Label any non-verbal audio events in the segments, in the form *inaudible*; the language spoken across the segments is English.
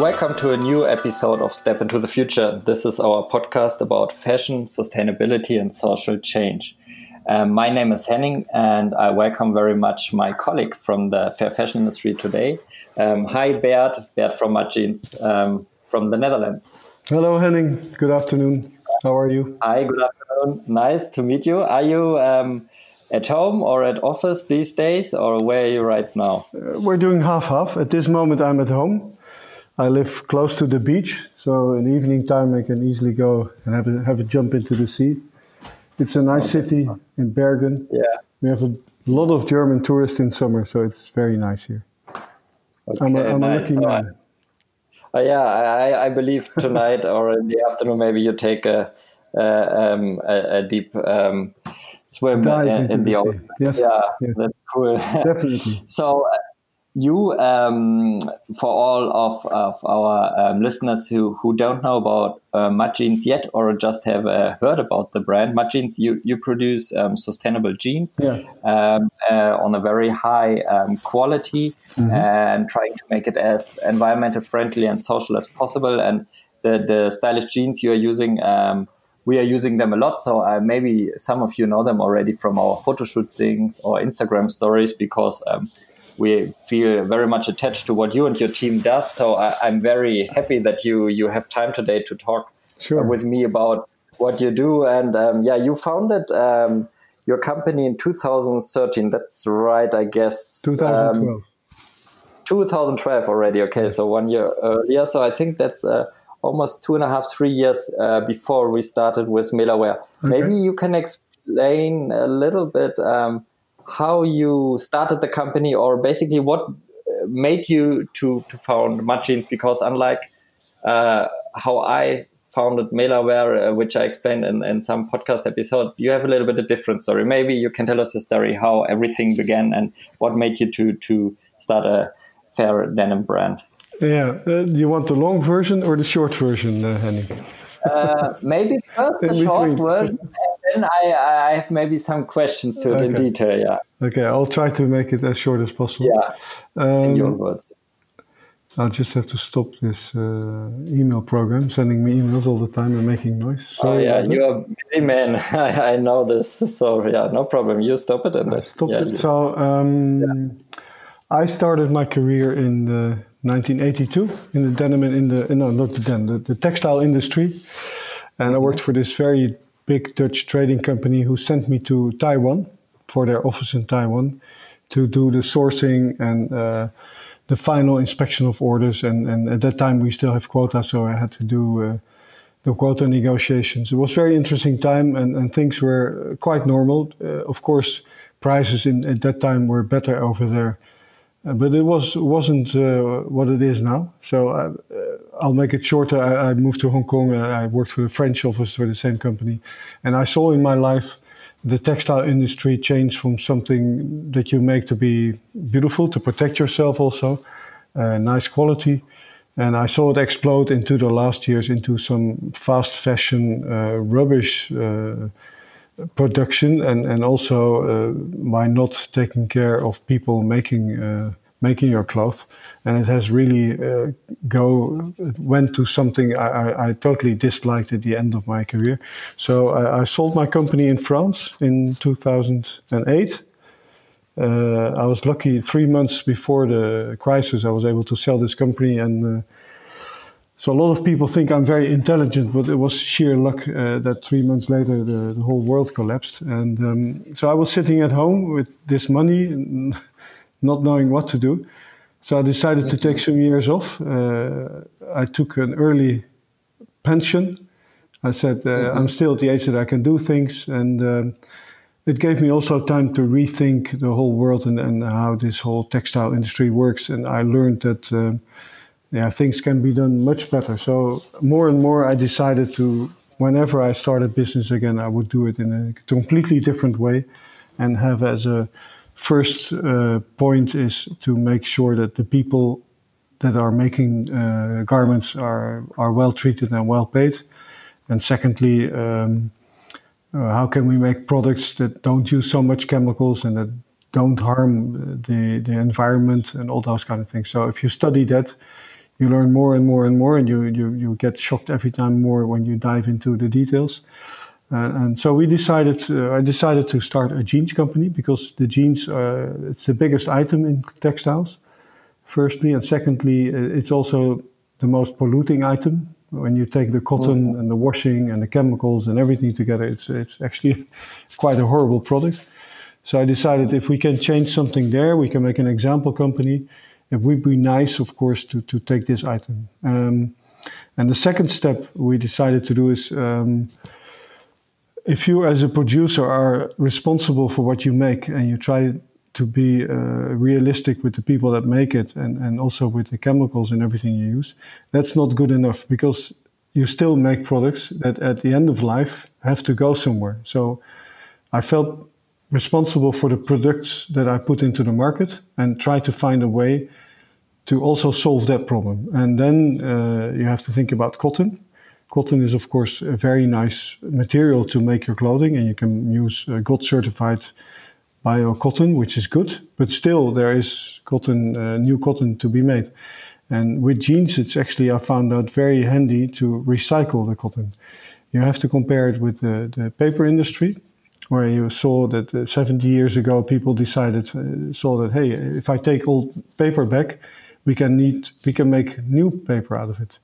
Welcome to a new episode of Step into the Future. This is our podcast about fashion, sustainability, and social change. Um, my name is Henning, and I welcome very much my colleague from the fair fashion industry today. Um, hi, Bert, Bert from Mudjeans um, from the Netherlands. Hello, Henning. Good afternoon. How are you? Hi, good afternoon. Nice to meet you. Are you um, at home or at office these days, or where are you right now? Uh, we're doing half half. At this moment, I'm at home. I live close to the beach, so in evening time I can easily go and have a, have a jump into the sea. It's a nice city in Bergen. Yeah. We have a lot of German tourists in summer, so it's very nice here. Okay, I'm a, I'm nice. a lucky man. Uh, yeah, I, I believe tonight or in the afternoon maybe you take a, um, a, a, deep um, swim in, in, the, the ocean. Yes. Yeah, yes. that's cool. *laughs* Definitely. so uh, you, um, for all of, of our um, listeners who, who don't know about uh, Mudjeans yet or just have uh, heard about the brand, Mudjeans, you, you produce um, sustainable jeans yeah. um, uh, on a very high um, quality mm-hmm. and trying to make it as environmental friendly and social as possible. And the, the stylish jeans you are using, um, we are using them a lot. So uh, maybe some of you know them already from our photo shootings or Instagram stories because um, we feel very much attached to what you and your team does. So I, am very happy that you you have time today to talk sure. with me about what you do. And um, yeah, you founded um, your company in 2013. That's right, I guess. 2012. Um, 2012 already. Okay, so one year earlier. So I think that's. Uh, almost two and a half, three years uh, before we started with Melawear. Okay. Maybe you can explain a little bit um, how you started the company or basically what uh, made you to to found Mudjeans because unlike uh, how I founded Melawear, uh, which I explained in, in some podcast episode, you have a little bit of different story. Maybe you can tell us the story how everything began and what made you to to start a fair denim brand. Yeah, uh, you want the long version or the short version, uh, Henning? Uh, maybe first *laughs* the short version, then I, I have maybe some questions to it okay. in detail. Yeah. Okay, I'll try to make it as short as possible. Yeah. Um, in your words. I'll just have to stop this uh, email program sending me emails all the time and making noise. Oh yeah, you're a busy man. *laughs* I, I know this. So yeah, no problem. You stop it and I stop yeah, it. So um, yeah. I started my career in 1982 in the denim in the no not the denim the, the textile industry, and mm-hmm. I worked for this very big Dutch trading company who sent me to Taiwan for their office in Taiwan to do the sourcing and uh, the final inspection of orders. And, and at that time, we still have quota, so I had to do uh, the quota negotiations. It was very interesting time, and, and things were quite normal. Uh, of course, prices in, at that time were better over there. Uh, but it was wasn't uh, what it is now. So uh, I'll make it shorter. I, I, moved to Hong Kong. I worked for the French office for the same company, and I saw in my life the textile industry change from something that you make to be beautiful to protect yourself also, uh, nice quality, and I saw it explode into the last years into some fast fashion uh, rubbish uh, production and, and also uh, by not taking care of people making uh, making your clothes and it has really uh, go went to something I, I, I, totally disliked at the end of my career so I, I sold my company in France in 2008 uh, I was lucky three months before the crisis I was able to sell this company and uh, so a lot of people think I'm very intelligent, but it was sheer luck uh, that three months later the, the whole world collapsed. And um, so I was sitting at home with this money, not knowing what to do. So I decided to take some years off. Uh, I took an early pension. I said uh, mm-hmm. I'm still at the age that I can do things, and um, it gave me also time to rethink the whole world and, and how this whole textile industry works. And I learned that um, yeah, things can be done much better. So more and more, I decided to, whenever I started business again, I would do it in a completely different way, and have as a first uh, point is to make sure that the people that are making uh, garments are are well treated and well paid, and secondly. Um, uh, how can we make products that don't use so much chemicals and that don't harm the, the environment and all those kind of things. So if you study that, you learn more and more and more, and you you you get shocked every time more when you dive into the details. Uh, and so we decided. Uh, I decided to start a jeans company because the jeans uh, it's the biggest item in textiles. Firstly, and secondly, uh, it's also the most polluting item. When you take the cotton mm-hmm. and the washing and the chemicals and everything together, it's it's actually *laughs* quite a horrible product. So I decided if we can change something there, we can make an example company. It would be nice, of course, to to take this item. Um, and the second step we decided to do is. Um, if you as a producer are responsible for what you make and you try to be uh, realistic with the people that make it and, and also with the chemicals and everything you use, that's not good enough because you still make products that at the end of life have to go somewhere. So I felt responsible for the products that I put into the market and try to find a way to also solve that problem. And then uh, you have to think about cotton Cotton is, of course, a very nice material to make your clothing, and you can use uh, GOTS certified bio cotton, which is good. But still, there is cotton, uh, new cotton to be made. And with jeans, it's actually I found out very handy to recycle the cotton. You have to compare it with the, the paper industry, where you saw that uh, 70 years ago people decided uh, saw that hey, if I take old paper back, we can need we can make new paper out of it.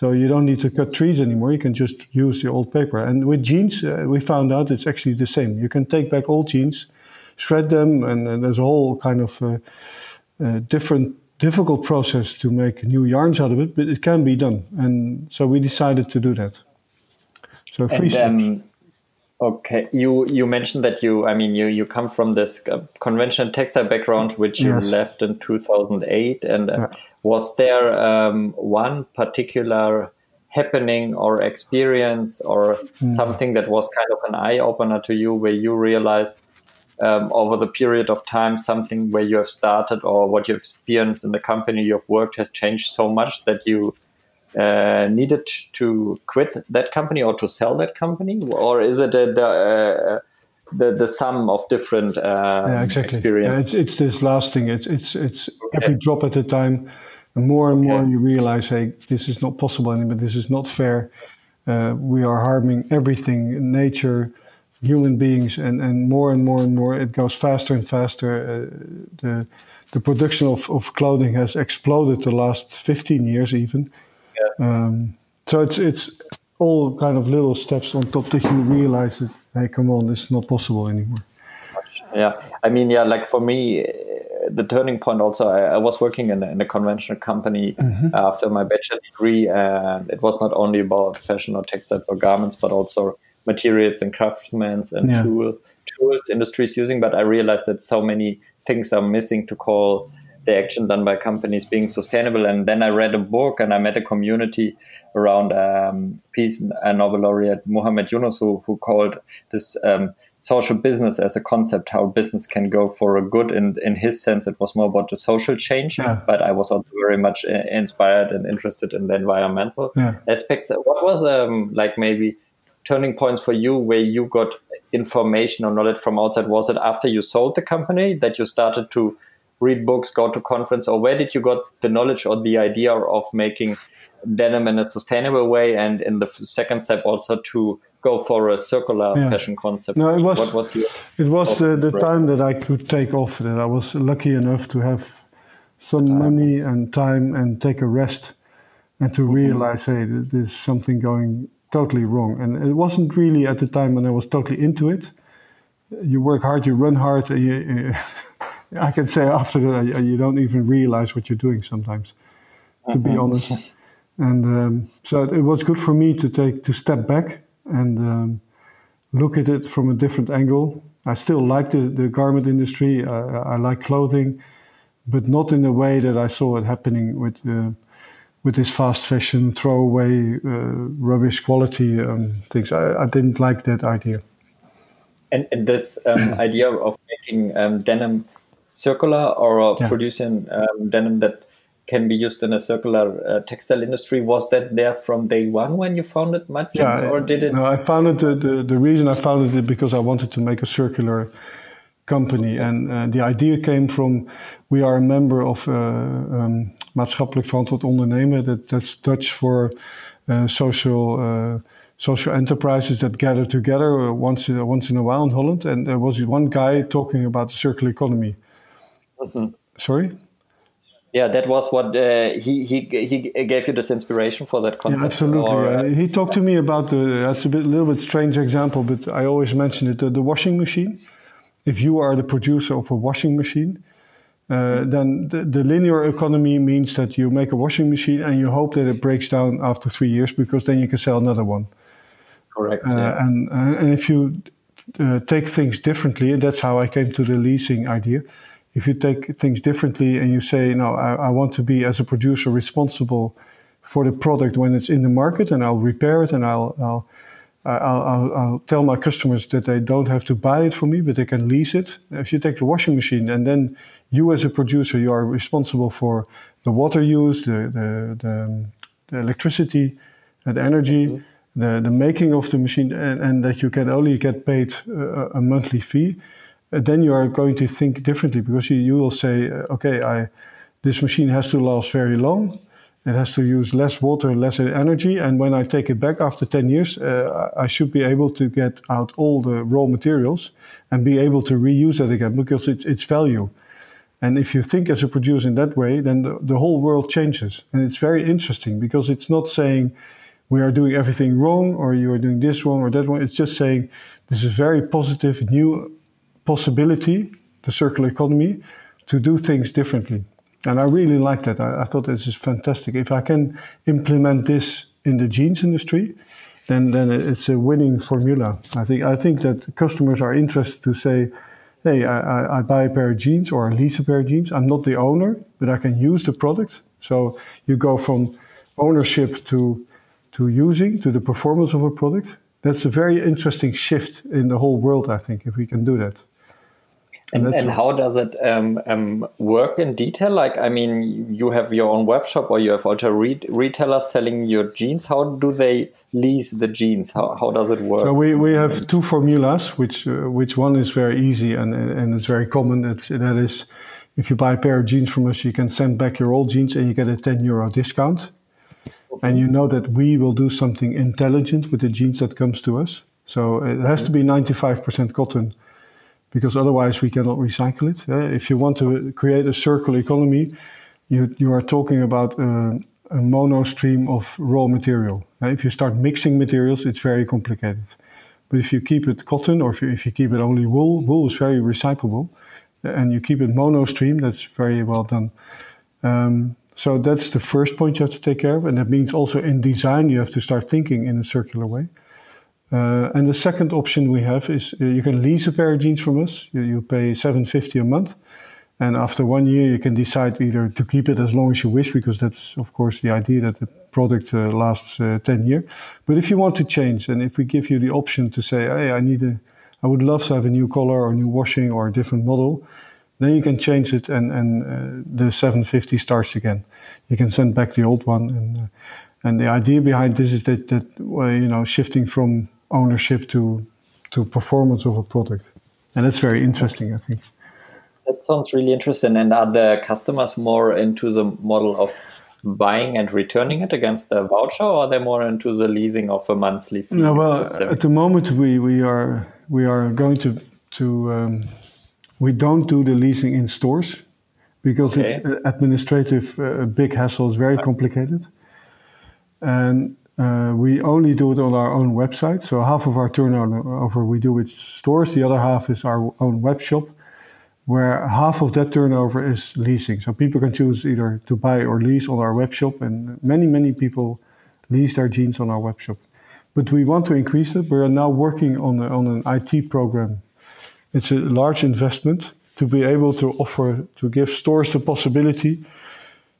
So you don't need to cut trees anymore. You can just use the old paper. And with jeans, uh, we found out it's actually the same. You can take back old jeans, shred them, and, and there's a whole kind of uh, uh, different, difficult process to make new yarns out of it, but it can be done. And so we decided to do that. So three and, um, Okay, you you mentioned that you, I mean, you you come from this uh, conventional textile background, which you yes. left in 2008, and uh, yeah was there um, one particular happening or experience or mm. something that was kind of an eye opener to you where you realized um, over the period of time something where you have started or what you've experienced in the company you've worked has changed so much that you uh, needed to quit that company or to sell that company or is it a, a, the the sum of different uh, yeah, exactly. experiences? Yeah, it's, it's this last thing. It's it's it's every drop at a time and more and okay. more you realize, hey, this is not possible anymore. This is not fair. Uh, we are harming everything, nature, human beings, and, and more and more and more. It goes faster and faster. Uh, the the production of, of clothing has exploded the last 15 years, even. Yeah. Um, so it's it's all kind of little steps on top that you realize that hey, come on, it's not possible anymore. Yeah, I mean, yeah, like for me, the turning point also I, I was working in a, in a conventional company mm-hmm. after my bachelor degree and it was not only about fashion or textiles or garments but also materials and craftsmen and yeah. tool tools industries using but i realized that so many things are missing to call the action done by companies being sustainable and then i read a book and i met a community around um, peace and nobel laureate muhammad yunus who, who called this um, social business as a concept, how business can go for a good. In in his sense, it was more about the social change, yeah. but I was also very much uh, inspired and interested in the environmental yeah. aspects. What was um like maybe turning points for you where you got information or knowledge from outside? Was it after you sold the company that you started to read books, go to conference, or where did you got the knowledge or the idea of making denim in a sustainable way? And in the second step, also to go for a circular yeah. fashion concept. No, it was. What was your? It was uh, the, the time that I could take off. That I was lucky enough to have some time. money and time and take a rest, and to mm-hmm. realize, hey, there's something going totally wrong. And it wasn't really at the time when I was totally into it. You work hard, you run hard. and You, uh, *laughs* I can say after that, you don't even realize what you're doing sometimes, to be mm-hmm. honest. And um, so it was good for me to take to step back and um, look at it from a different angle. I still like the, the garment industry. I, I like clothing, but not in the way that I saw it happening with uh, with this fast fashion, throwaway, uh, rubbish quality um, things. I, I, didn't like that idea. And, and this um, *clears throat* idea of making um, denim circular or yeah. producing um, denim that can be used in a circular uh, textile industry. Was that there from day one when you founded Mudjeans, yeah, or did it? No, I founded the, the, the reason I founded it because I wanted to make a circular company. And uh, the idea came from we are a member of uh, um, maatschappelijk verantwoord ondernemen. That, that's Dutch for uh, social uh, social enterprises that gather together once in, once in a while in Holland. And there was one guy talking about the circular economy. Mm-hmm. Sorry. Yeah, that was what uh, he he he gave you this inspiration for that concept. Yeah, absolutely. Or, uh, he talked to me about the. That's a bit, little bit strange example, but I always mention it. The, the washing machine. If you are the producer of a washing machine, uh, then the, the, linear economy means that you make a washing machine and you hope that it breaks down after three years because then you can sell another one. Correct. Uh, yeah. And uh, and if you uh, take things differently, and that's how I came to the leasing idea if you take things differently and you say, no, I, I, want to be as a producer responsible for the product when it's in the market, and I'll repair it, and I'll I'll, I'll, I'll, I'll tell my customers that they don't have to buy it from me, but they can lease it. If you take the washing machine, and then you as a producer, you are responsible for the water use, the the, the, the electricity, the energy. Mm-hmm. The, the making of the machine and, and that you can only get paid a, a monthly fee then you are going to think differently because you, you will say, uh, okay, I, this machine has to last very long. It has to use less water, less energy. And when I take it back after 10 years, uh, I should be able to get out all the raw materials and be able to reuse it again because it's, it's value. And if you think as a producer in that way, then the, the whole world changes. And it's very interesting because it's not saying we are doing everything wrong or you are doing this wrong or that wrong. It's just saying this is very positive, new possibility, the circular economy, to do things differently. And I really like that. I, I, thought this is fantastic. If I can implement this in the jeans industry, then then it's a winning formula. I think I think that customers are interested to say, hey, I, I buy a pair of jeans or I lease a pair of jeans. I'm not the owner, but I can use the product. So you go from ownership to to using to the performance of a product. That's a very interesting shift in the whole world, I think, if we can do that. And, and how does it um, um, work in detail? Like, I mean, you have your own web shop or you have also re retailers selling your jeans. How do they lease the jeans? How, how does it work? So we, we have two formulas, which uh, which one is very easy and, and it's very common. It's, that is, if you buy a pair of jeans from us, you can send back your old jeans and you get a 10 euro discount. Okay. And you know that we will do something intelligent with the jeans that comes to us. So it has to be 95% cotton because otherwise we cannot recycle it. Uh, if you want to create a circular economy, you, you are talking about uh, a mono stream of raw material. Uh, if you start mixing materials, it's very complicated. But if you keep it cotton or if you, if you keep it only wool, wool is very recyclable. And you keep it mono stream, that's very well done. Um, so that's the first point you have to take care of. And that means also in design, you have to start thinking in a circular way. Uh, and the second option we have is uh, you can lease a pair of jeans from us. You, you, pay 750 a month. And after one year, you can decide either to keep it as long as you wish, because that's, of course, the idea that the product uh, lasts uh, 10 years. But if you want to change, and if we give you the option to say, hey, I need a, I would love to have a new color or new washing or a different model, then you can change it and, and uh, the 750 starts again. You can send back the old one. And, uh, and the idea behind this is that, that you know, shifting from ownership to to performance of a product, and that's very interesting. I think that sounds really interesting. And are the customers more into the model of buying and returning it against a voucher, or are they more into the leasing of a monthly fee? No, well, at the moment we, we are we are going to to um, we don't do the leasing in stores because okay. it's administrative uh, big hassle. It's very complicated, and Uh, we only do it on our own website. So half of our turnover we do with stores. The other half is our own web shop, where half of that turnover is leasing. So people can choose either to buy or lease on our web shop, and many many people lease their jeans on our web shop. But we want to increase it. We are now working on on an IT program. It's a large investment to be able to offer to give stores the possibility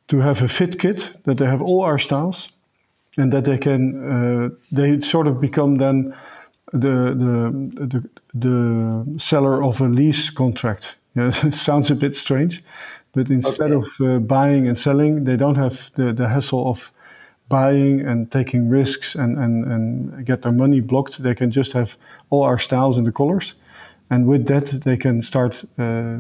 to have a fit kit that they have all our styles and that they can uh, they sort of become then the the the, the seller of a lease contract. *laughs* it sounds a bit strange, but instead okay. of uh, buying and selling, they don't have the, the hassle of buying and taking risks and, and, and get their money blocked. They can just have all our styles and the colors. and with that they can start uh,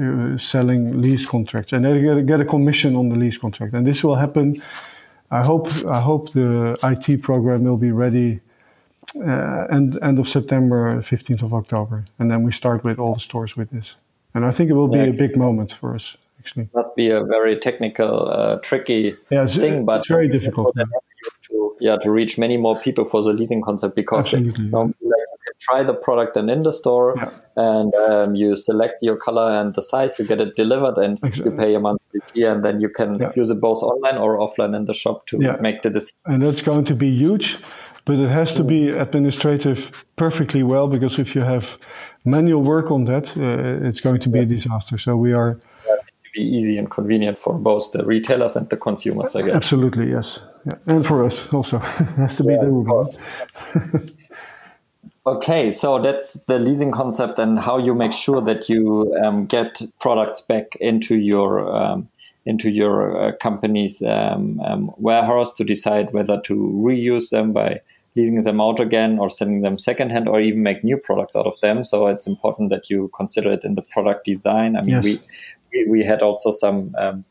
uh, selling lease contracts, and they get, get a commission on the lease contract. And this will happen. I hope. I hope the IT program will be ready uh, end end of September, 15th of October, and then we start with all the stores with this. And I think it will be yeah. a big moment for us. Actually, must be a very technical, uh, tricky yeah, thing, but very difficult. To, yeah, to reach many more people for the leasing concept because they, like, try the product and in the store yeah. and um, you select your color and the size you get it delivered and exactly. you pay a monthly fee and then you can yeah. use it both online or offline in the shop to yeah. make the decision. And that's going to be huge but it has to be administrative perfectly well because if you have manual work on that uh, it's going to be a disaster. So we are to be easy and convenient for both the retailers and the consumers i guess. Absolutely yes. And for us also. *laughs* It has to be doable *laughs* Okay, so that's the leasing concept and how you make sure that you um, get products back into your um, into your uh, company's um, um, warehouse to decide whether to reuse them by leasing them out again or sending them secondhand or even make new products out of them. So it's important that you consider it in the product design. I mean, yes. we, we, we had also some um,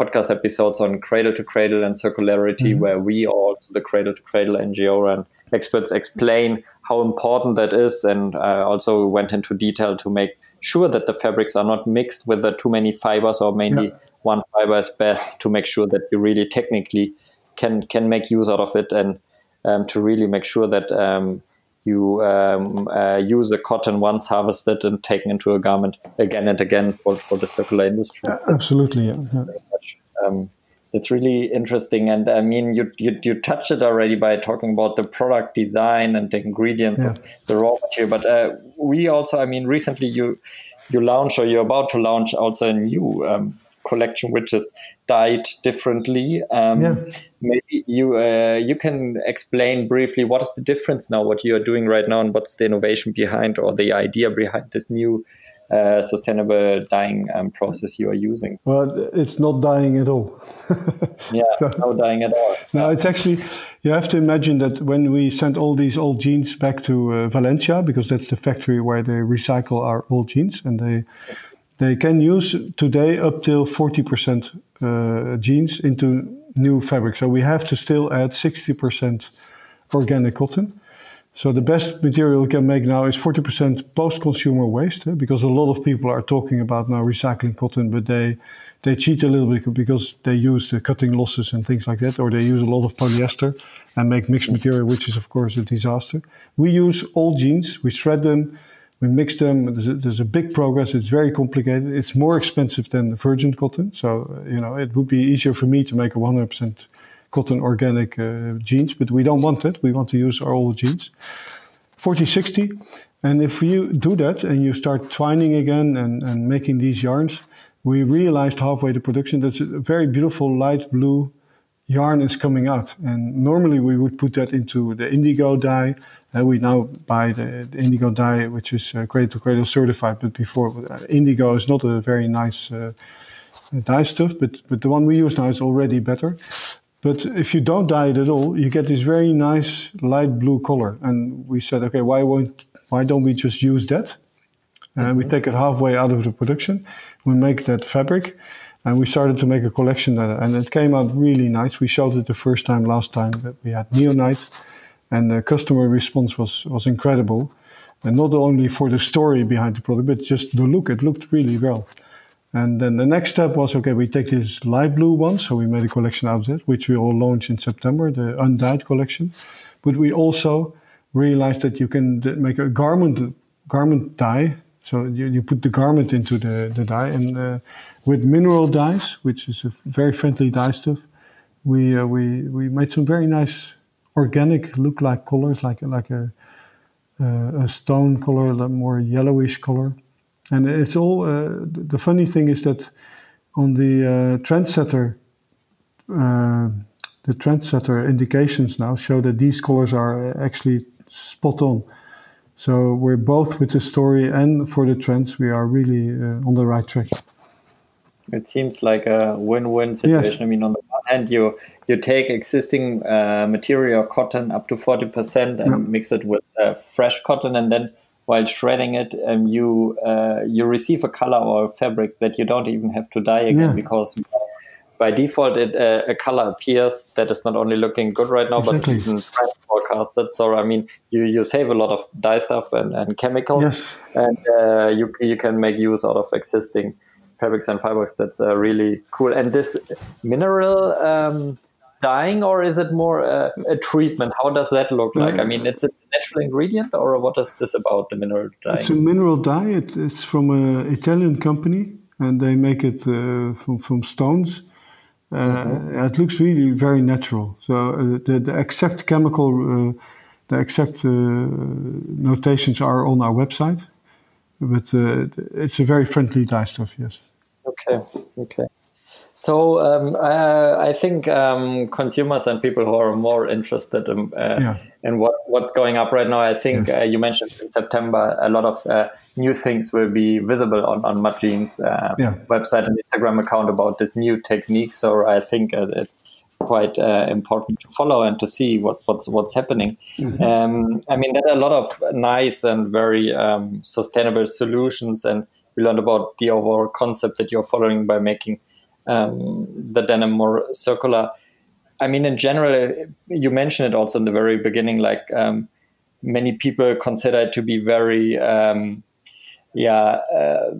podcast episodes on cradle to cradle and circularity, mm-hmm. where we also the cradle to cradle NGO and experts explain how important that is, and I also went into detail to make sure that the fabrics are not mixed with the too many fibers or mainly yeah. one fiber is best to make sure that you really technically can can make use out of it and um, to really make sure that um, you um, uh, use the cotton once harvested and taken into a garment again and again for, for the circular industry. absolutely, yeah. yeah. It's really interesting, and I mean, you, you you touched it already by talking about the product design and the ingredients yeah. of the raw material. But uh, we also, I mean, recently you you launched or you're about to launch also a new um, collection which is dyed differently. Um, yeah. Maybe you uh, you can explain briefly what is the difference now, what you are doing right now, and what's the innovation behind or the idea behind this new uh, sustainable dyeing um, process you are using? Well, it's not dyeing at all. *laughs* yeah, so, no dyeing at all. No, it's actually, you have to imagine that when we send all these old jeans back to uh, Valencia, because that's the factory where they recycle our old jeans, and they they can use today up till 40% uh, jeans into new fabric. So we have to still add 60% organic cotton. So the best material we can make now is 40% post-consumer waste, eh? because a lot of people are talking about now recycling cotton, but they they cheat a little bit because they use the cutting losses and things like that, or they use a lot of polyester and make mixed material, which is of course a disaster. We use old jeans, we shred them, we mix them. There's a, there's a big progress. It's very complicated. It's more expensive than virgin cotton, so you know it would be easier for me to make a 100% cotton organic uh, jeans, but we don't want it. We want to use our old jeans. 4060. And if you do that and you start twining again and, and making these yarns, we realized halfway the production that a very beautiful light blue yarn is coming out. And normally we would put that into the indigo dye. Uh, we now buy the, the, indigo dye, which is uh, cradle to cradle certified, but before uh, indigo is not a very nice uh, dye stuff, but, but the one we use now is already better. But if you don't dye it at all, you get this very nice light blue color. And we said, okay, why won't why don't we just use that? And mm-hmm. we take it halfway out of the production. We make that fabric, and we started to make a collection that, and it came out really nice. We showed it the first time last time that we had Neonyt, and the customer response was was incredible. And not only for the story behind the product, but just the look. It looked really well. And then the next step was okay, we take this light blue one, so we made a collection out of it, which we will launch in September, the undyed collection. But we also realized that you can make a garment garment dye. So you, you put the garment into the, the dye, and uh, with mineral dyes, which is a very friendly dye stuff, we uh, we we made some very nice organic look like colors, like like a uh, a stone color, a more yellowish color. And it's all, uh, the funny thing is that on the uh, trendsetter, uh, the trendsetter indications now show that these colors are actually spot on. So we're both with the story and for the trends, we are really uh, on the right track. It seems like a win-win situation. I mean, on the one hand, you you take existing uh, material cotton up to forty percent and mix it with uh, fresh cotton, and then while shredding it, um, you uh, you receive a color or a fabric that you don't even have to dye again Yeah. because by default it, uh, a color appears that is not only looking good right now, but Exactly. it's even forecasted. So I mean, you, you save a lot of dye stuff and, and chemicals, Yes. and uh, you you can make use out of existing fabrics and fibers. That's uh, really cool. And this mineral. Um, dyeing or is it more uh, a treatment how does that look like i mean it's a natural ingredient or what is this about the mineral dyeing It's a mineral dye. It, it's from an Italian company, and they make it uh, from from stones. Uh, It looks really very natural. So uh, the the exact chemical, uh, the exact uh, notations are on our website, but uh, it's a very friendly dye stuff. Yes. Okay. Okay. So um, uh, I think um, consumers and people who are more interested in, uh, Yeah. in what, what's going up right now, I think Yes. uh, you mentioned in September a lot of uh, new things will be visible on on uh, Yeah. website and Instagram account about this new technique. So I think uh, it's quite uh, important to follow and to see what, what's what's happening. Um, I mean, there are a lot of nice and very um, sustainable solutions, and we learned about the overall concept that you're following by making um, the denim more circular. I mean, in general, you mentioned it also in the very beginning, like um, many people consider it to be very, um, yeah, uh,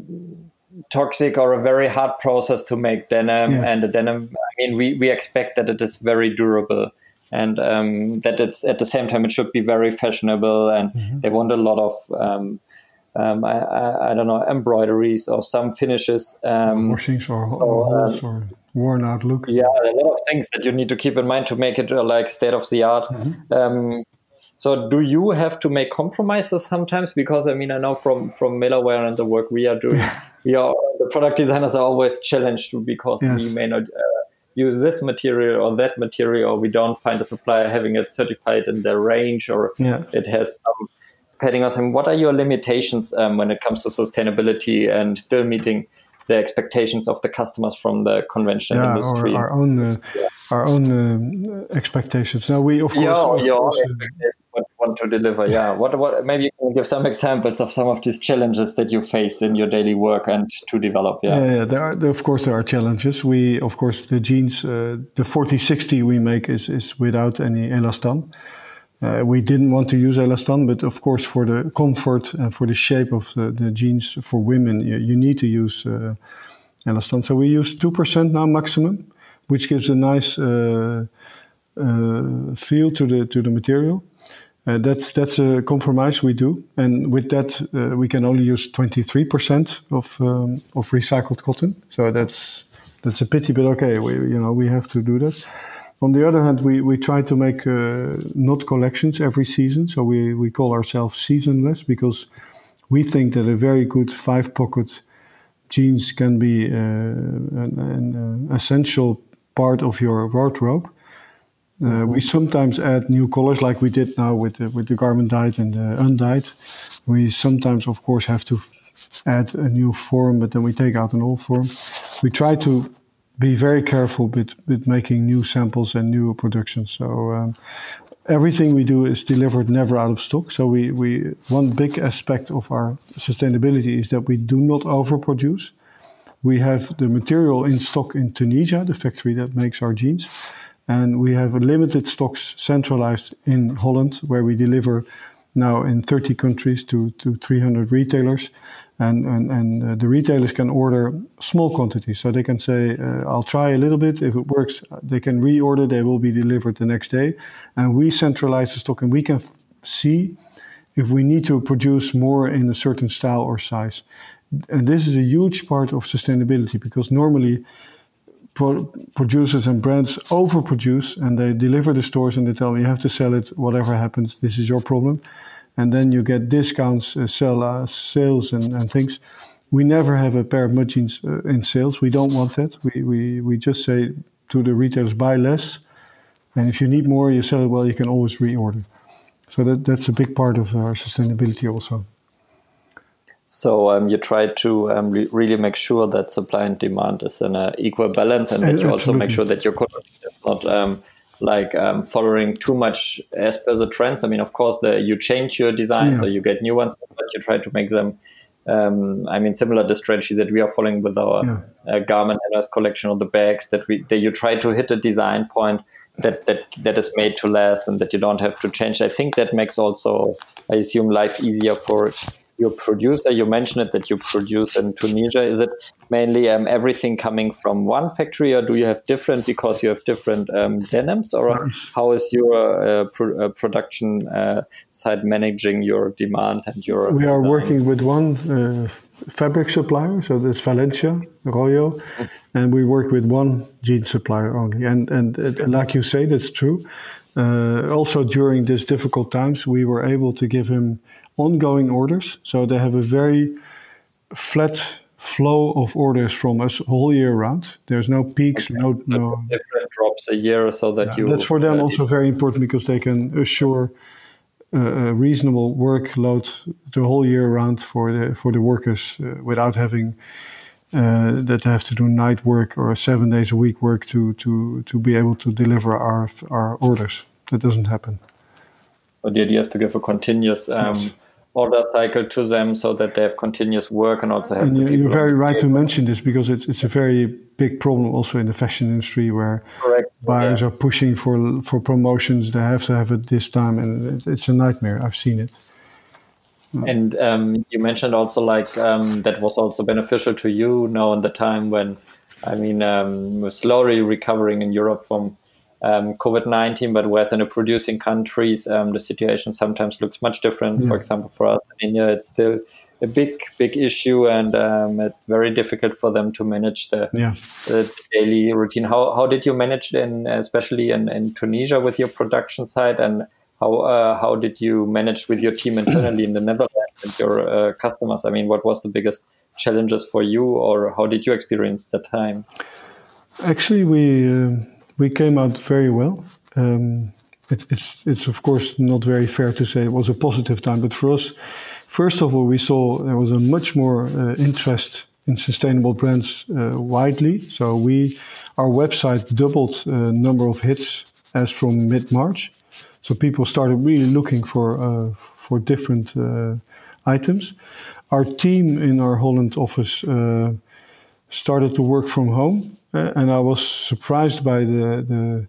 toxic or a very hard process to make denim. Yeah. And the denim, I mean, we, we expect that it is very durable and um, that it's at the same time it should be very fashionable and they want a lot of um, um, I, I, I don't know embroideries or some finishes um, Washings or, so, or holes or worn out look. yeah, a lot of things that you need to keep in mind to make it uh, like state of the art. Um, so, do you have to make compromises sometimes? Because I mean, I know from from Melawear and the work we are doing, we are the product designers are always challenged because we may not uh, use this material or that material, or we don't find a supplier having it certified in their range, or Yeah. it has some padding or something. What are your limitations um, when it comes to sustainability and still meeting the expectations of the customers from the conventional yeah, industry? Our, our own, uh, our own um, expectations. Now we of course, yeah, of your course, uh, what you want to deliver. Yeah. What? What? Maybe you can give some examples of some of these challenges that you face in your daily work and to develop. Yeah. Yeah, yeah there are, there, of course, there are challenges. We, of course, the jeans, uh, the 4060 we make is, is without any elastan. Uh, we didn't want to use elastan, but of course, for the comfort and for the shape of the, the jeans for women, you, you need to use uh, elastan. So we use 2% now maximum, which gives a nice uh, uh, feel to the, to the material. Uh, that's that's a compromise we do, and with that uh, we can only use 23% of um, of recycled cotton. So that's that's a pity, but okay, we you know we have to do that. On the other hand, we, we try to make uh, not collections every season, so we, we call ourselves seasonless because we think that a very good five pocket jeans can be uh, an, an uh, essential part of your wardrobe. Uh, we sometimes add new colors, like we did now with the, with the garment dyed and the undyed. We sometimes, of course, have to add a new form, but then we take out an old form. We try to be very careful with, with making new samples and new productions. So um, everything we do is delivered never out of stock. So we, we one big aspect of our sustainability is that we do not overproduce. We have the material in stock in Tunisia, the factory that makes our jeans and we have limited stocks centralized in Holland, where we deliver now in 30 countries to, to 300 retailers. And, and, and uh, the retailers can order small quantities. So they can say, uh, I'll try a little bit. If it works, they can reorder. They will be delivered the next day. And we centralize the stock and we can f- see if we need to produce more in a certain style or size. And this is a huge part of sustainability because normally pro- producers and brands overproduce and they deliver the stores and they tell me you have to sell it whatever happens this is your problem and then you get discounts uh, sell uh, sales and, and things. We never have a pair of mud jeans uh, in sales. We don't want that. We, we, we just say to the retailers buy less. And if you need more you sell it. Well you can always reorder. So that, that's a big part of our sustainability also. So um, you try to um, re- really make sure that supply and demand is in an equal balance, and that you also make sure that your collection is not um, like um, following too much as per the trends. I mean, of course, the, you change your design, yeah. so you get new ones, but you try to make them. Um, I mean, similar to the strategy that we are following with our yeah. uh, garment collection of the bags. That we that you try to hit a design point that that that is made to last and that you don't have to change. I think that makes also, I assume, life easier for your producer. You mentioned it that you produce in Tunisia. Is it mainly um, everything coming from one factory, or do you have different because you have different um, denims, or how is your uh, pro- uh, production uh, side managing your demand and your? We are working with one uh, fabric supplier, so that's Valencia Royo, mm-hmm. and we work with one jean supplier only. And and, and like you say, that's true. Uh, also, during these difficult times, we were able to give him ongoing orders. So they have a very flat flow of orders from us whole year round. There's no peaks, okay. no, no different drops a year, or so that yeah, you. That's for them uh, also very important because they can assure uh, a reasonable workload the whole year round for the for the workers uh, without having. Uh, that have to do night work or seven days a week work to, to, to be able to deliver our our orders. That doesn't happen. But the idea is to give a continuous um, yes order cycle to them so that they have continuous work and also have. And you're very right to mention this because it's it's a very big problem also in the fashion industry where Correct. buyers yeah. are pushing for for promotions. They have to have it this time, and it's a nightmare. I've seen it. And um, you mentioned also like um, that was also beneficial to you now in the time when, I mean, um, slowly recovering in Europe from um, COVID 19, but within the producing countries, um, the situation sometimes looks much different. Yeah. For example, for us in India, it's still a big, big issue, and um, it's very difficult for them to manage the, yeah. the, daily routine. How, how did you manage, in, especially in, in Tunisia, with your production side, and how uh, how did you manage with your team internally in the Netherlands and your uh, customers? I mean, what was the biggest challenges for you, or how did you experience the time? Actually, we. Uh we came out very well. Um, it, it's, it's of course not very fair to say it was a positive time, but for us, first of all, we saw there was a much more uh, interest in sustainable brands uh, widely. So we, our website doubled uh, number of hits as from mid March. So people started really looking for uh, for different uh, items. Our team in our Holland office uh, started to work from home and I was surprised by the, the,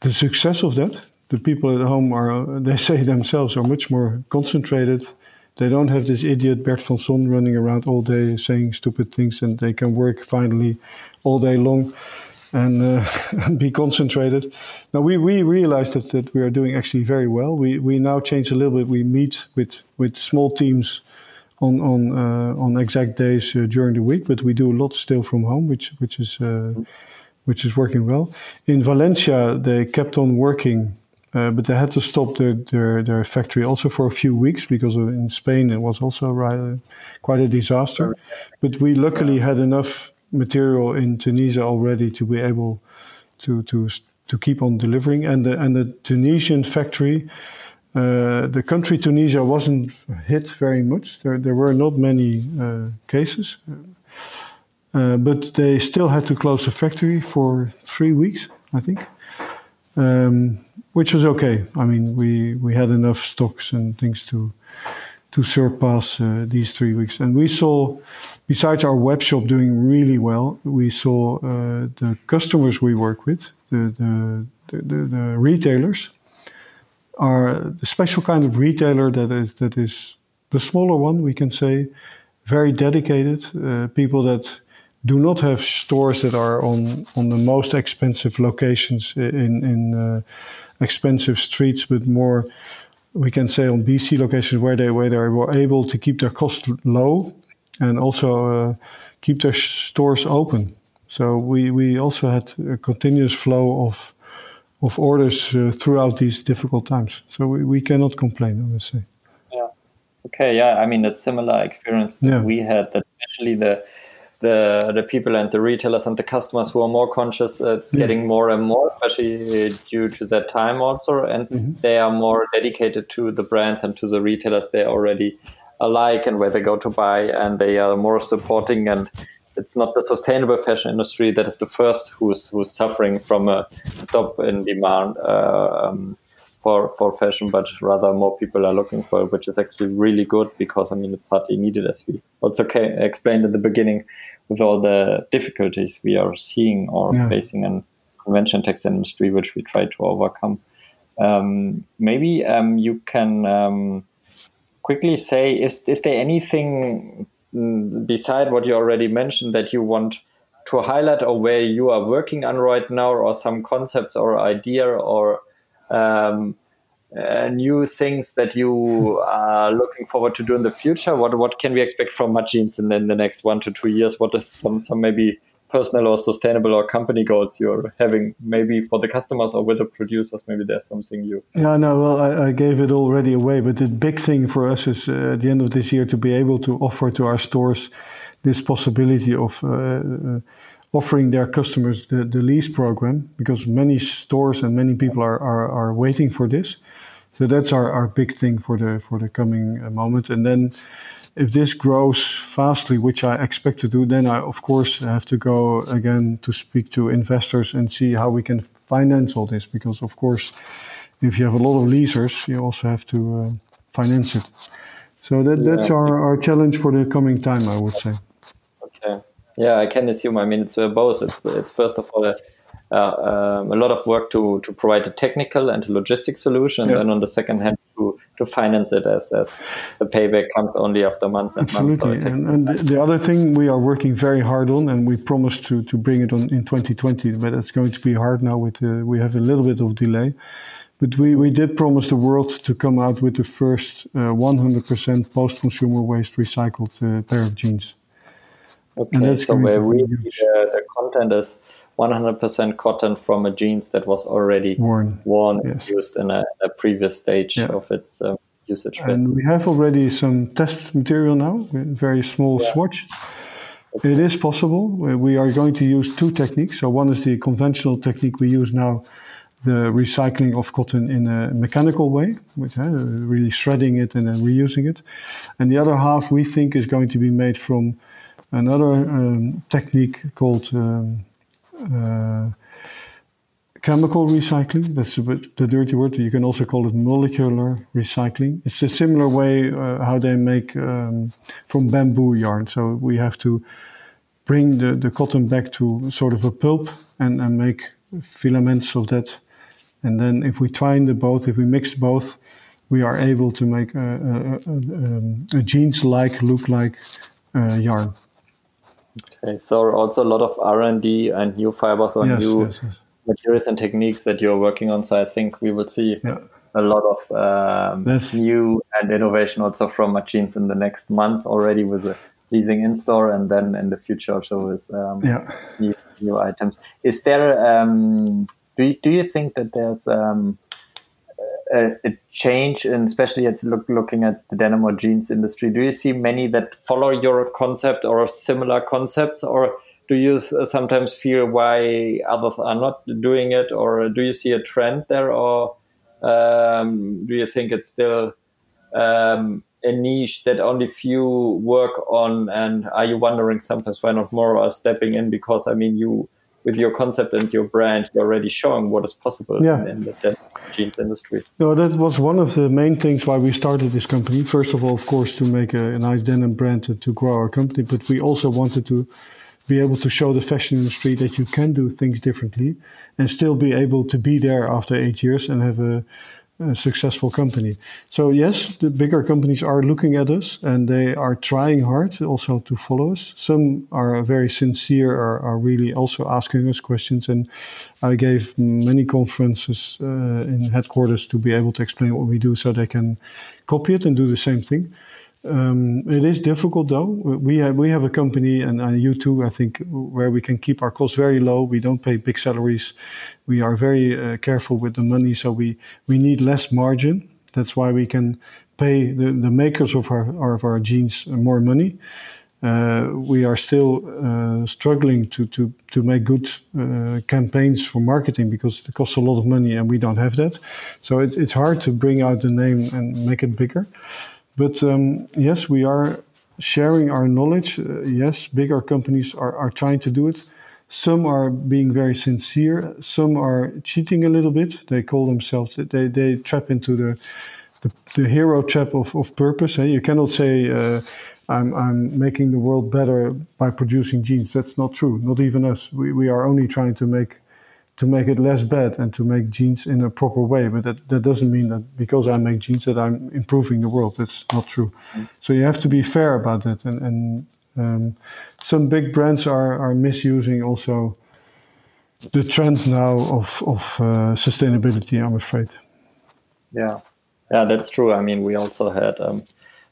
the success of that. The people at home are, *laughs* they say themselves, are much more concentrated. They don't have this idiot Bert van Son running around all day saying stupid things, and they can work finally all day long and, uh, *laughs* and be concentrated. Now we, we realized that, that we are doing actually very well. We we now change a little bit. We meet with with small teams on on uh, on exact days uh, during the week, but we do a lot still from home, which which is uh, which is working well. In Valencia, they kept on working, but they had to stop their, their, their factory also for a few weeks because in Spain it was also right, quite a disaster. But we luckily had enough material in Tunisia already to be able to to to keep on delivering, and the and the Tunisian factory uh, the country Tunisia wasn't hit very much. There, there were not many uh, cases, uh, but they still had to close the factory for three weeks, I think, um, which was okay. I mean, we, we had enough stocks and things to to surpass uh, these three weeks. And we saw, besides our web shop doing really well, we saw uh, the customers we work with, the the, the, the retailers are the special kind of retailer that is that is the smaller one, we can say, very dedicated uh, people that do not have stores that are on on the most expensive locations in in uh, expensive streets, but more we can say on BC locations where they where they were able to keep their costs low and also uh, keep their stores open. So we we also had a continuous flow of of orders uh, throughout these difficult times. So we, we cannot complain, I would say. Yeah. Okay. Yeah. I mean, it's similar experience that yeah. we had. That especially the the the people and the retailers and the customers who are more conscious. It's yeah. getting more and more, especially due to that time also, and mm-hmm. they are more dedicated to the brands and to the retailers they already alike and where they go to buy, and they are more supporting and it's not the sustainable fashion industry that is the first who's who's suffering from a stop in demand uh, um, for for fashion, but rather more people are looking for it, which is actually really good because I mean it's hardly needed as we also explained at the beginning with all the difficulties we are seeing or yeah. facing in convention textile industry, which we try to overcome. Um, maybe um, you can um, quickly say is is there anything beside what you already mentioned that you want to highlight or where you are working on right now or some concepts or idea or um, uh, new things that you are looking forward to do in the future? What what can we expect from Jeans in, in the next one to two years? What is some some maybe personal or sustainable or company goals you're having maybe for the customers or with the producers maybe there's something you yeah no well I, I gave it already away but the big thing for us is uh, at the end of this year to be able to offer to our stores this possibility of uh, uh, offering their customers the, the lease program because many stores and many people are, are, are waiting for this. So that's our, our big thing for the for the coming uh, moment. And then if this grows fastly, which I expect to do, then I of course have to go again to speak to investors and see how we can finance all this. Because of course, if you have a lot of leasers, you also have to uh, finance it. So that, yeah. that's our, our challenge for the coming time, I would say. Okay. Yeah, I can assume. I mean, it's uh, both. It's, it's first of all a, uh, um, a lot of work to, to provide a technical and a logistic solution, yeah. and then on the second hand, to finance it as, as the payback comes only after months and Absolutely. months. So and, and the other thing we are working very hard on, and we promised to, to bring it on in 2020, but it's going to be hard now. With uh, we have a little bit of delay, but we, we did promise the world to come out with the first uh, 100% post-consumer waste recycled uh, pair of jeans. Okay, so where really the content is 100% cotton from a jeans that was already worn, worn yes. used in a, a, previous stage yeah. of its um, usage. And phase. we have already some test material now, very small yeah. swatch. Okay. It is possible. We are going to use two techniques. So one is the conventional technique we use now, the recycling of cotton in a mechanical way, with uh, really shredding it and then reusing it. And the other half we think is going to be made from another um, technique called um, chemical recycling. That's bit the dirty word. You can also call it molecular recycling. It's a similar way uh, how they make um, from bamboo yarn. So we have to bring the, the cotton back to sort of a pulp and, and make filaments of that. And then if we twine the both, if we mix both, we are able to make a, a, a, um, a jeans-like, look-like uh, yarn. Okay, so also a lot of R and D and new fibers or yes, new yes, yes. materials and techniques that you're working on. So I think we will see yeah. a lot of um, new and innovation also from Mudjeans in the next months already with a leasing in store and then in the future also with um, yeah. new, new items. Is there? Um, do you, do you think that there's um, a, a change, and especially at look, looking at the denim or jeans industry? Do you see many that follow your concept or similar concepts, or do you sometimes feel why others are not doing it, or do you see a trend there, or um, do you think it's still um, a niche that only few work on? And are you wondering sometimes why not more are stepping in? Because I mean, you with your concept and your brand, you're already showing what is possible yeah. in, the jeans industry. No, that was one of the main things why we started this company. First of all, of course, to make a, a nice denim brand to, to grow our company, but we also wanted to be able to show the fashion industry that you can do things differently and still be able to be there after eight years and have a a successful company. So yes, the bigger companies are looking at us and they are trying hard also to follow us. Some are very sincere, are, are really also asking us questions. And I gave many conferences uh, in headquarters to be able to explain what we do so they can copy it and do the same thing. Um, it is difficult though. We have we have a company, and uh, you too, I think, where we can keep our costs very low. We don't pay big salaries. We are very uh, careful with the money, so we we need less margin. That's why we can pay the, the makers of our of our jeans more money. Uh, we are still uh, struggling to, to, to make good uh, campaigns for marketing because it costs a lot of money and we don't have that. So it, it's hard to bring out the name and make it bigger. But um, yes, we are sharing our knowledge. Uh, yes, bigger companies are, are trying to do it. Some are being very sincere. Some are cheating a little bit. They call themselves, they, they trap into the, the, the hero trap of, of purpose. Eh? You cannot say, uh, I'm, I'm making the world better by producing jeans. That's not true. Not even us. We, we are only trying to make to make it less bad and to make jeans in a proper way. But that, that doesn't mean that because I make jeans that I'm improving the world. That's not true. So you have to be fair about that. And, and um, some big brands are, are misusing also the trend now of, of uh, sustainability, I'm afraid. Yeah, yeah, that's true. I mean, we also had um,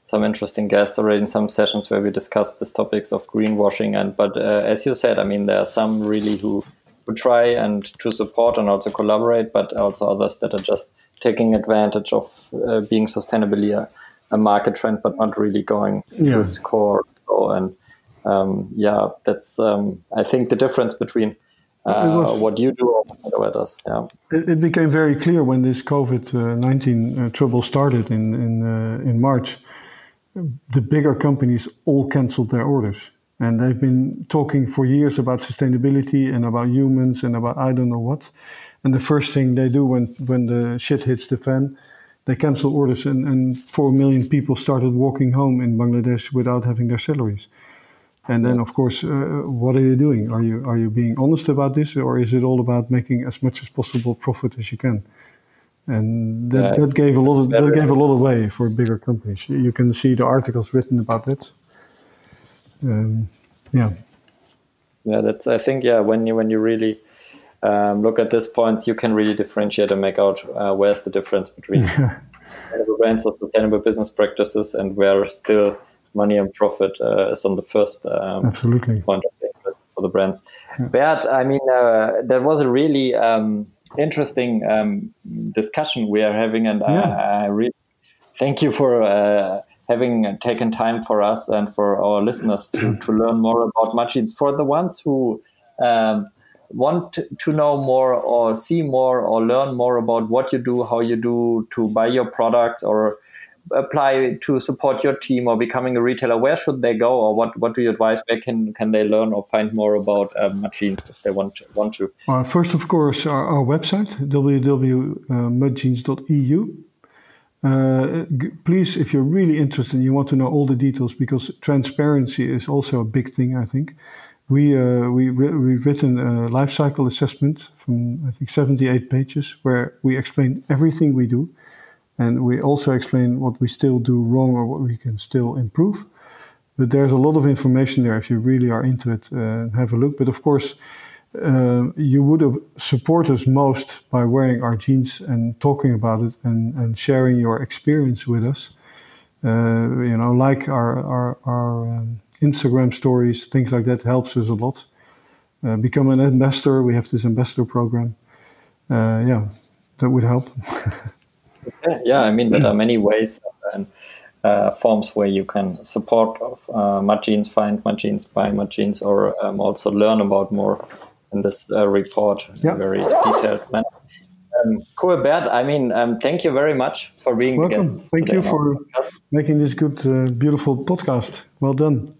some interesting guests already in some sessions where we discussed these topics of greenwashing. And but uh, as you said, I mean, there are some really who to try and to support and also collaborate, but also others that are just taking advantage of uh, being sustainably a, a, market trend, but not really going yeah. to its core. So, and um, yeah, that's um, I think the difference between uh, what you do and what others. Yeah, it, it, became very clear when this COVID nineteen uh, trouble started in in uh, in March. The bigger companies all canceled their orders and they've been talking for years about sustainability and about humans and about I don't know what. And the first thing they do when, when the shit hits the fan, they cancel orders, and, and 4 million people started walking home in Bangladesh without having their salaries. And then, yes. of course, uh, what are you doing? Are you are you being honest about this, or is it all about making as much as possible profit as you can? And that, that gave a lot of that gave a lot away for bigger companies. You can see the articles written about it um, yeah yeah that's i think yeah when you when you really um, look at this point you can really differentiate and make out uh, where's the difference between *laughs* sustainable brands or sustainable business practices and where still money and profit uh, is on the first um, absolutely point of interest for the brands yeah. but i mean uh, that was a really um, interesting um, discussion we are having and yeah. I, I really thank you for uh, having taken time for us and for our listeners to, *clears throat* to learn more about Mudjeans. For the ones who um, want to know more or see more or learn more about what you do, how you do to buy your products or apply to support your team or becoming a retailer, where should they go or what, what do you advise? Where can, can they learn or find more about um, Mudjeans if they want to? Want to? Well, first, of course, our, our website, www.mudjeans.eu. Uh, please, if you're really interested and you want to know all the details, because transparency is also a big thing, I think. We, uh, we we've written a life cycle assessment from I think 78 pages where we explain everything we do, and we also explain what we still do wrong or what we can still improve. But there's a lot of information there if you really are into it. Uh, have a look. But of course, uh, you would have support us most by wearing our jeans and talking about it and, and sharing your experience with us. Uh, you know, like our our, our um, Instagram stories, things like that helps us a lot. Uh, become an ambassador. We have this ambassador program. Uh, yeah, that would help. yeah, I mean there are many ways and uh, forms where you can support uh, Mudjeans, find Mudjeans, buy Mudjeans, or um, also learn about more in this uh, report yeah. very detailed manner. Um, cool, Bert. I mean, um, thank you very much for being Welcome. the guest. Thank you for making this good, uh, beautiful podcast. Well done.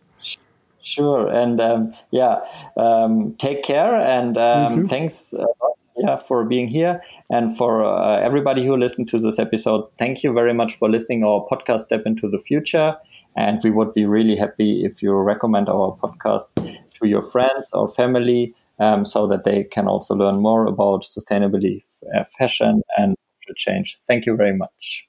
Sure, and um, yeah, um, take care, and um, Thank thanks. Uh, yeah, for being here and for uh, everybody who listened to this episode. Thank you very much for listening our podcast Step into the Future. And we would be really happy if you recommend our podcast to your friends or family um, so that they can also learn more about sustainability, uh, fashion, and change. Thank you very much.